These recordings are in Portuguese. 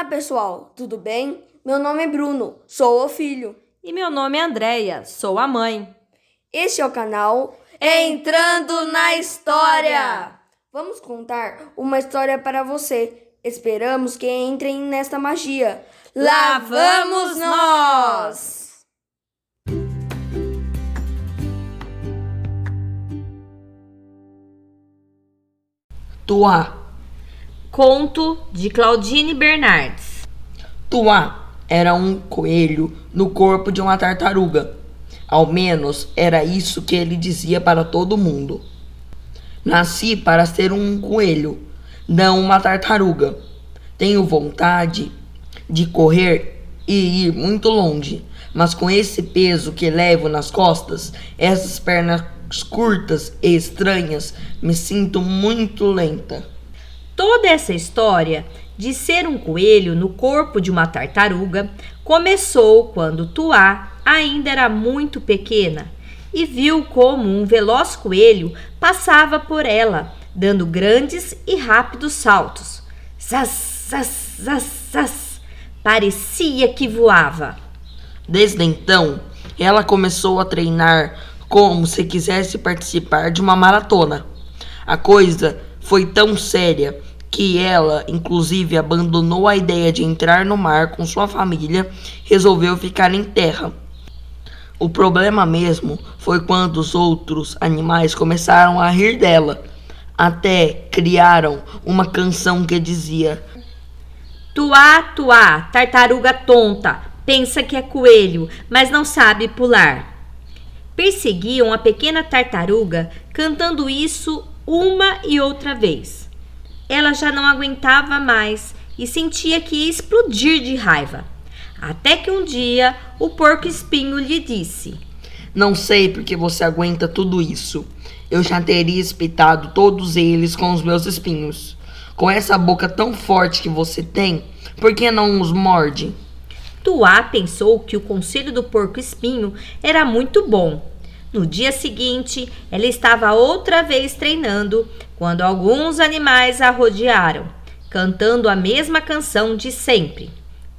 Olá, pessoal, tudo bem? Meu nome é Bruno, sou o filho. E meu nome é Andreia, sou a mãe. Este é o canal Entrando na História. Vamos contar uma história para você. Esperamos que entrem nesta magia. Lá vamos nós! Tuá. Conto de Claudine Bernardes. Tuá era um coelho no corpo de uma tartaruga. Ao menos era isso que ele dizia para todo mundo. Nasci para ser um coelho, não uma tartaruga. Tenho vontade de correr e ir muito longe, mas com esse peso que levo nas costas, essas pernas curtas e estranhas, me sinto muito lenta. Toda essa história de ser um coelho no corpo de uma tartaruga começou quando Tuá ainda era muito pequena e viu como um veloz coelho passava por ela, dando grandes e rápidos saltos. Zaz, zaz, zaz, zaz. Parecia que voava. Desde então, ela começou a treinar como se quisesse participar de uma maratona. A coisa foi tão séria que ela, inclusive, abandonou a ideia de entrar no mar com sua família, resolveu ficar em terra. O problema mesmo foi quando os outros animais começaram a rir dela. Até criaram uma canção que dizia: Tuá, tuá, tartaruga tonta, pensa que é coelho, mas não sabe pular. Perseguiam a pequena tartaruga cantando isso uma e outra vez ela já não aguentava mais e sentia que ia explodir de raiva. Até que um dia o porco espinho lhe disse: Não sei porque você aguenta tudo isso. Eu já teria espetado todos eles com os meus espinhos. Com essa boca tão forte que você tem, por que não os morde? Tuá pensou que o conselho do porco espinho era muito bom no dia seguinte, ela estava outra vez treinando quando alguns animais a rodearam, cantando a mesma canção de sempre.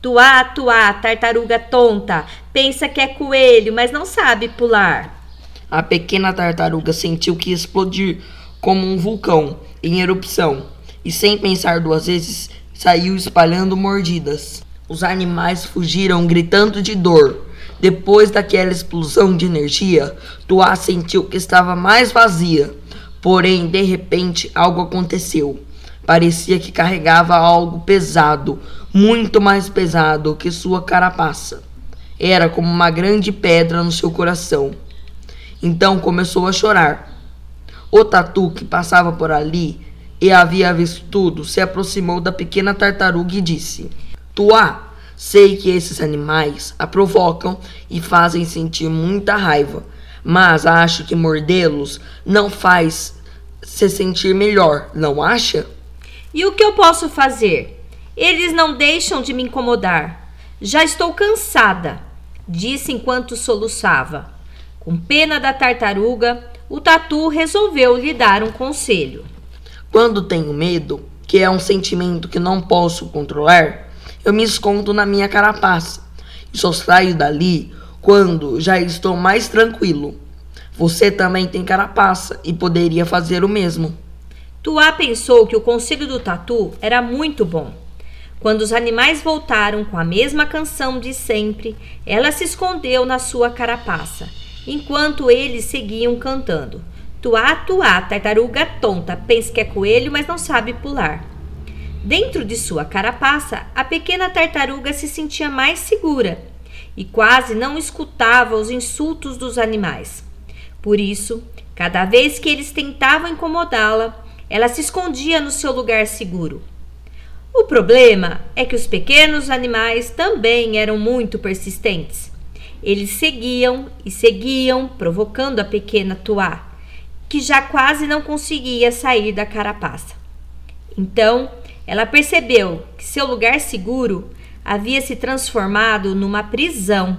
Tuá, tuá, tartaruga tonta, pensa que é coelho, mas não sabe pular. A pequena tartaruga sentiu que explodir como um vulcão em erupção e, sem pensar duas vezes, saiu espalhando mordidas. Os animais fugiram gritando de dor depois daquela explosão de energia, Tuá sentiu que estava mais vazia. Porém, de repente, algo aconteceu. Parecia que carregava algo pesado, muito mais pesado que sua carapaça. Era como uma grande pedra no seu coração. Então começou a chorar. O tatu que passava por ali e havia visto tudo se aproximou da pequena tartaruga e disse: Tuá, Sei que esses animais a provocam e fazem sentir muita raiva, mas acho que mordê-los não faz se sentir melhor, não acha? E o que eu posso fazer? Eles não deixam de me incomodar. Já estou cansada, disse enquanto soluçava. Com pena da tartaruga, o tatu resolveu lhe dar um conselho. Quando tenho medo, que é um sentimento que não posso controlar, eu me escondo na minha carapaça e só saio dali quando já estou mais tranquilo. Você também tem carapaça e poderia fazer o mesmo. Tuá pensou que o conselho do tatu era muito bom. Quando os animais voltaram com a mesma canção de sempre, ela se escondeu na sua carapaça, enquanto eles seguiam cantando. Tuá, tuá, tartaruga tonta, pensa que é coelho, mas não sabe pular. Dentro de sua carapaça, a pequena tartaruga se sentia mais segura e quase não escutava os insultos dos animais. Por isso, cada vez que eles tentavam incomodá-la, ela se escondia no seu lugar seguro. O problema é que os pequenos animais também eram muito persistentes. Eles seguiam e seguiam, provocando a pequena Tuá, que já quase não conseguia sair da carapaça. Então, ela percebeu que seu lugar seguro havia se transformado numa prisão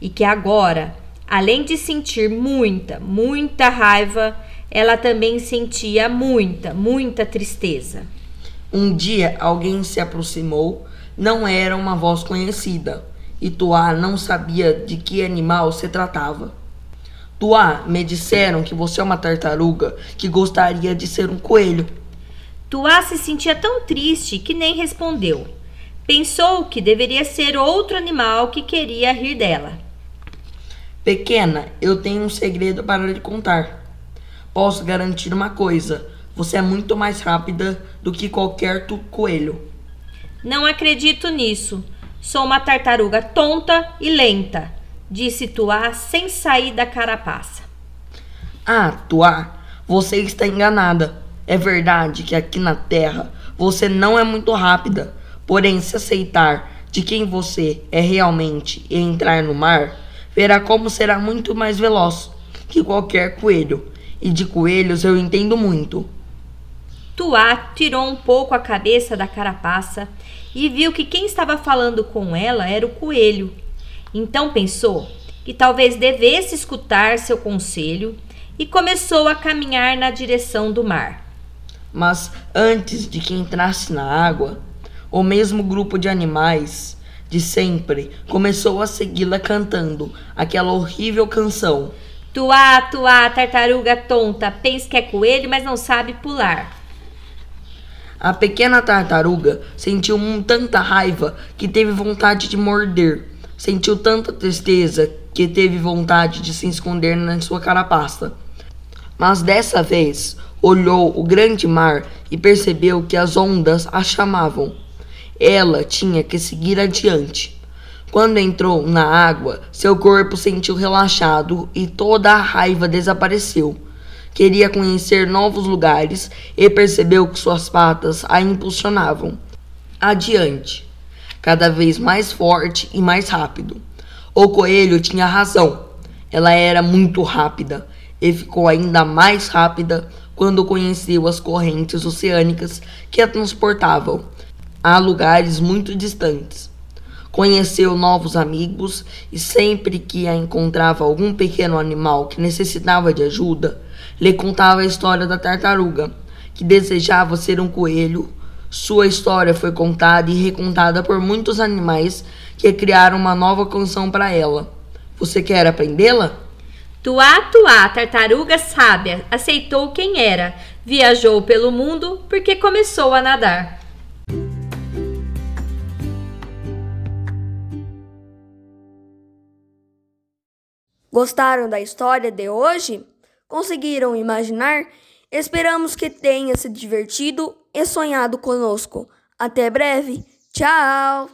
e que agora, além de sentir muita, muita raiva, ela também sentia muita, muita tristeza. Um dia alguém se aproximou não era uma voz conhecida, e Tuá não sabia de que animal se tratava. Tuá, me disseram que você é uma tartaruga que gostaria de ser um coelho. Tuá se sentia tão triste que nem respondeu. Pensou que deveria ser outro animal que queria rir dela. Pequena, eu tenho um segredo para lhe contar. Posso garantir uma coisa: você é muito mais rápida do que qualquer coelho. Não acredito nisso. Sou uma tartaruga tonta e lenta, disse Tuá sem sair da carapaça. Ah, Tuá, você está enganada. É verdade que aqui na Terra você não é muito rápida. Porém, se aceitar de quem você é realmente e entrar no mar, verá como será muito mais veloz que qualquer coelho. E de coelhos eu entendo muito. Tuá tirou um pouco a cabeça da carapaça e viu que quem estava falando com ela era o coelho. Então pensou que talvez devesse escutar seu conselho e começou a caminhar na direção do mar. Mas antes de que entrasse na água, o mesmo grupo de animais de sempre começou a segui-la cantando aquela horrível canção. Tuá, tuá, tartaruga tonta, pensa que é coelho, mas não sabe pular. A pequena tartaruga sentiu tanta raiva que teve vontade de morder. Sentiu tanta tristeza que teve vontade de se esconder na sua carapaça. Mas dessa vez olhou o grande mar e percebeu que as ondas a chamavam. Ela tinha que seguir adiante. Quando entrou na água, seu corpo sentiu relaxado e toda a raiva desapareceu. Queria conhecer novos lugares e percebeu que suas patas a impulsionavam. Adiante, cada vez mais forte e mais rápido. O coelho tinha razão. Ela era muito rápida e ficou ainda mais rápida quando conheceu as correntes oceânicas que a transportavam a lugares muito distantes. Conheceu novos amigos e sempre que a encontrava algum pequeno animal que necessitava de ajuda, lhe contava a história da tartaruga, que desejava ser um coelho. Sua história foi contada e recontada por muitos animais que criaram uma nova canção para ela. Você quer aprendê-la? Tuá, tuá, tartaruga sábia, aceitou quem era, viajou pelo mundo porque começou a nadar. Gostaram da história de hoje? Conseguiram imaginar? Esperamos que tenha se divertido e sonhado conosco. Até breve. Tchau!